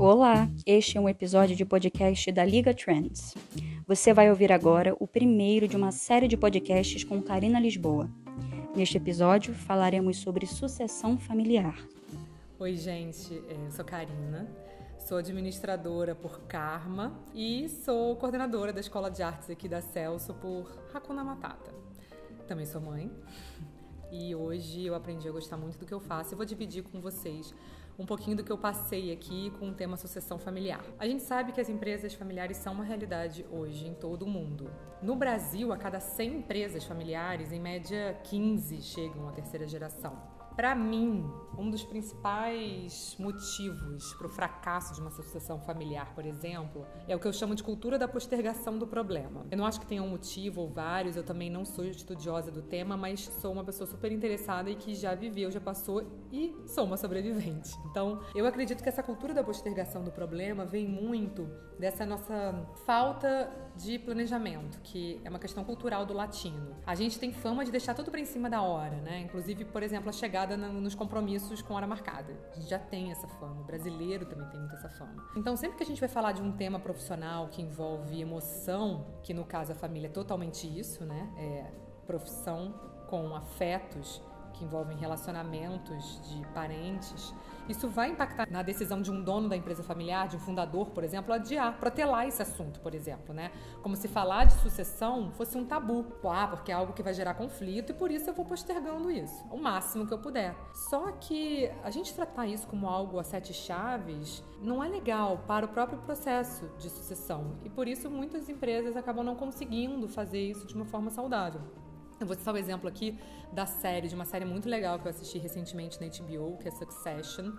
Olá, este é um episódio de podcast da Liga Trends. Você vai ouvir agora o primeiro de uma série de podcasts com Karina Lisboa. Neste episódio falaremos sobre sucessão familiar. Oi, gente, é, eu sou Karina, sou administradora por Karma e sou coordenadora da Escola de Artes aqui da Celso por Hakuna Matata. Também sou mãe e hoje eu aprendi a gostar muito do que eu faço e vou dividir com vocês um pouquinho do que eu passei aqui com o tema sucessão familiar. A gente sabe que as empresas familiares são uma realidade hoje em todo o mundo. No Brasil, a cada 100 empresas familiares, em média 15 chegam à terceira geração. Para mim, um dos principais motivos para o fracasso de uma sucessão familiar, por exemplo, é o que eu chamo de cultura da postergação do problema. Eu não acho que tenha um motivo ou vários, eu também não sou estudiosa do tema, mas sou uma pessoa super interessada e que já viveu, já passou e sou uma sobrevivente. Então, eu acredito que essa cultura da postergação do problema vem muito dessa nossa falta de planejamento, que é uma questão cultural do latino. A gente tem fama de deixar tudo para em cima da hora, né? Inclusive, por exemplo, a chegada nos compromissos com hora marcada. A gente já tem essa fama. O brasileiro também tem muita essa fama. Então, sempre que a gente vai falar de um tema profissional que envolve emoção, que no caso a família é totalmente isso, né? É profissão com afetos que envolvem relacionamentos de parentes, isso vai impactar na decisão de um dono da empresa familiar, de um fundador, por exemplo, adiar, protelar esse assunto, por exemplo, né? Como se falar de sucessão fosse um tabu. Ah, porque é algo que vai gerar conflito e por isso eu vou postergando isso, o máximo que eu puder. Só que a gente tratar isso como algo a sete chaves não é legal para o próprio processo de sucessão e por isso muitas empresas acabam não conseguindo fazer isso de uma forma saudável. Eu vou citar o um exemplo aqui da série, de uma série muito legal que eu assisti recentemente na HBO, que é Succession.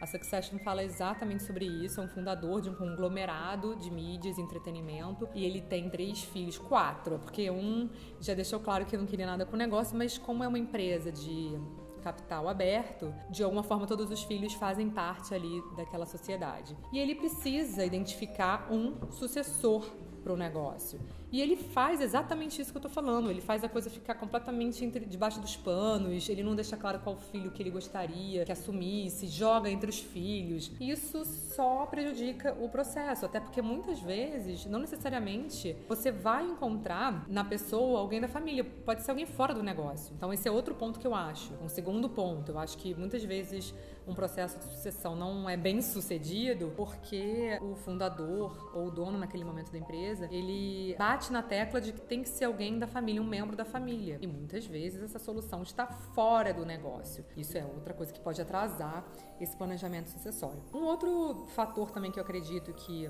A Succession fala exatamente sobre isso. É um fundador de um conglomerado de mídias e entretenimento. E ele tem três filhos, quatro, porque um já deixou claro que não queria nada com o negócio, mas como é uma empresa de capital aberto, de alguma forma todos os filhos fazem parte ali daquela sociedade. E ele precisa identificar um sucessor para o negócio. E ele faz exatamente isso que eu estou falando. Ele faz a coisa ficar completamente entre, debaixo dos panos. Ele não deixa claro qual filho que ele gostaria que assumisse, joga entre os filhos. Isso só prejudica o processo, até porque muitas vezes, não necessariamente, você vai encontrar na pessoa alguém da família. Pode ser alguém fora do negócio. Então esse é outro ponto que eu acho. Um segundo ponto, eu acho que muitas vezes um processo de sucessão não é bem sucedido porque o fundador ou o dono naquele momento da empresa, ele bate na tecla de que tem que ser alguém da família, um membro da família. E muitas vezes essa solução está fora do negócio. Isso é outra coisa que pode atrasar esse planejamento sucessório. Um outro fator também que eu acredito que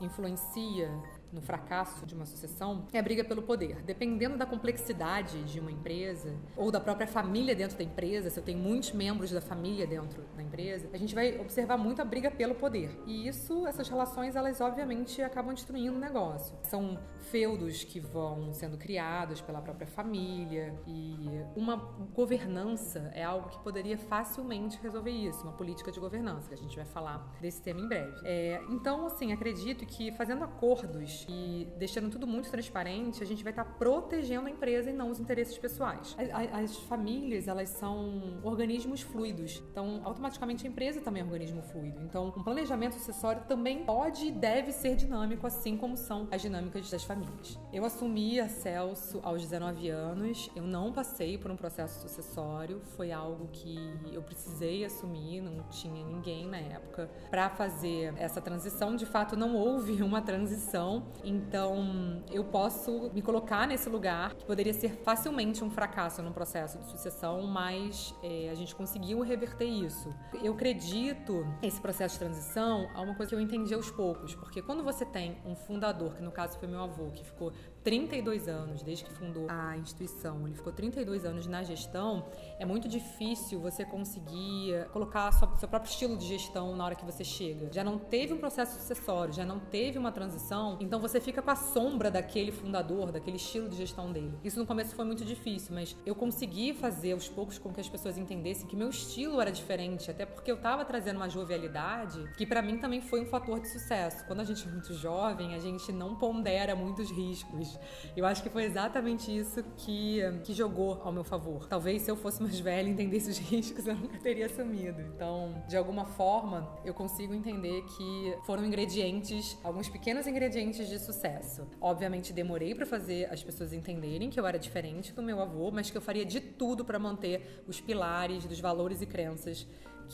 influencia no fracasso de uma sucessão é a briga pelo poder. Dependendo da complexidade de uma empresa ou da própria família dentro da empresa, se eu tenho muitos membros da família dentro da empresa, a gente vai observar muito a briga pelo poder. E isso, essas relações, elas obviamente acabam destruindo o negócio. São feudos que vão sendo criados pela própria família e uma governança é algo que poderia facilmente resolver isso, uma política de governança, que a gente vai falar desse tema em breve. É, então, assim, acredito que fazendo acordos e deixando tudo muito transparente, a gente vai estar protegendo a empresa e não os interesses pessoais. As, as famílias, elas são organismos fluidos, então automaticamente a empresa também é um organismo fluido. Então, um planejamento sucessório também pode e deve ser dinâmico, assim como são as dinâmicas das famílias. Eu assumi a Celso aos 19 anos, eu não passei por um processo sucessório, foi algo que eu precisei assumir, não tinha ninguém na época para fazer essa transição. De fato, não houve uma transição, então, eu posso me colocar nesse lugar que poderia ser facilmente um fracasso no processo de sucessão, mas é, a gente conseguiu reverter isso. Eu acredito esse processo de transição a uma coisa que eu entendi aos poucos, porque quando você tem um fundador, que no caso foi meu avô, que ficou 32 anos desde que fundou a instituição, ele ficou 32 anos na gestão, é muito difícil você conseguir colocar sua, seu próprio estilo de gestão na hora que você chega. Já não teve um processo sucessório, já não teve uma transição, então você fica com a sombra daquele fundador, daquele estilo de gestão dele. Isso no começo foi muito difícil, mas eu consegui fazer aos poucos com que as pessoas entendessem que meu estilo era diferente, até porque eu estava trazendo uma jovialidade que para mim também foi um fator de sucesso. Quando a gente é muito jovem, a gente não pondera muitos riscos. Eu acho que foi exatamente isso que, que jogou ao meu favor. Talvez se eu fosse mais velha e entendesse os riscos, eu nunca teria assumido. Então, de alguma forma, eu consigo entender que foram ingredientes, alguns pequenos ingredientes de sucesso. Obviamente, demorei para fazer as pessoas entenderem que eu era diferente do meu avô, mas que eu faria de tudo para manter os pilares dos valores e crenças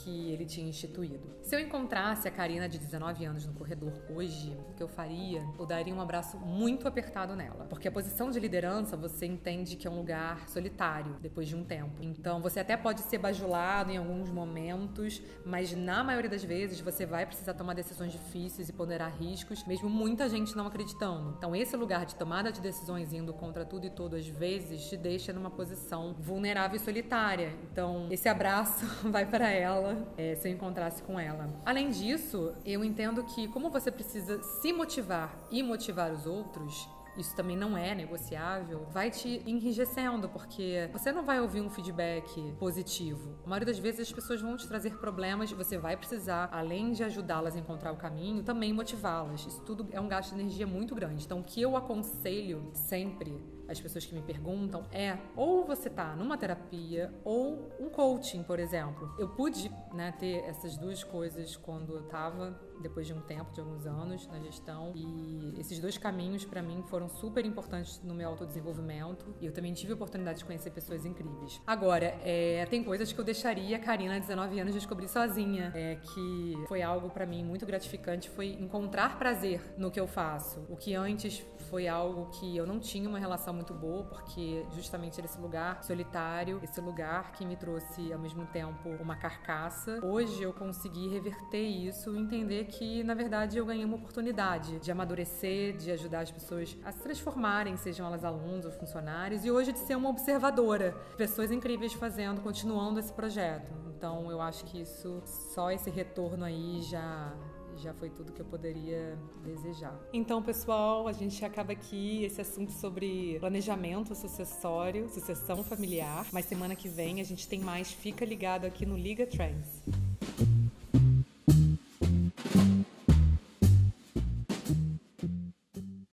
que ele tinha instituído. Se eu encontrasse a Karina de 19 anos no corredor hoje, o que eu faria? Eu daria um abraço muito apertado nela. Porque a posição de liderança você entende que é um lugar solitário depois de um tempo. Então você até pode ser bajulado em alguns momentos, mas na maioria das vezes você vai precisar tomar decisões difíceis e ponderar riscos, mesmo muita gente não acreditando. Então esse lugar de tomada de decisões indo contra tudo e todo às vezes te deixa numa posição vulnerável e solitária. Então esse abraço vai para ela é, se eu encontrasse com ela. Além disso, eu entendo que como você precisa se motivar e motivar os outros, isso também não é negociável, vai te enrijecendo, porque você não vai ouvir um feedback positivo. A maioria das vezes as pessoas vão te trazer problemas e você vai precisar, além de ajudá-las a encontrar o caminho, também motivá-las. Isso tudo é um gasto de energia muito grande. Então, o que eu aconselho sempre as pessoas que me perguntam é ou você tá numa terapia ou um coaching, por exemplo. Eu pude né, ter essas duas coisas quando eu tava depois de um tempo, de alguns anos na gestão. E esses dois caminhos para mim foram super importantes no meu autodesenvolvimento. E eu também tive a oportunidade de conhecer pessoas incríveis. Agora, é, tem coisas que eu deixaria a Karina, 19 anos, descobrir sozinha. É, que foi algo para mim muito gratificante, foi encontrar prazer no que eu faço. O que antes foi algo que eu não tinha uma relação muito boa, porque justamente era esse lugar solitário, esse lugar que me trouxe ao mesmo tempo uma carcaça. Hoje eu consegui reverter isso e entender que, na verdade, eu ganhei uma oportunidade de amadurecer, de ajudar as pessoas a se transformarem, sejam elas alunos ou funcionários, e hoje de ser uma observadora. Pessoas incríveis fazendo, continuando esse projeto. Então eu acho que isso, só esse retorno aí já já foi tudo que eu poderia desejar. Então, pessoal, a gente acaba aqui esse assunto sobre planejamento sucessório, sucessão familiar. Mas semana que vem a gente tem mais. Fica ligado aqui no Liga Trends.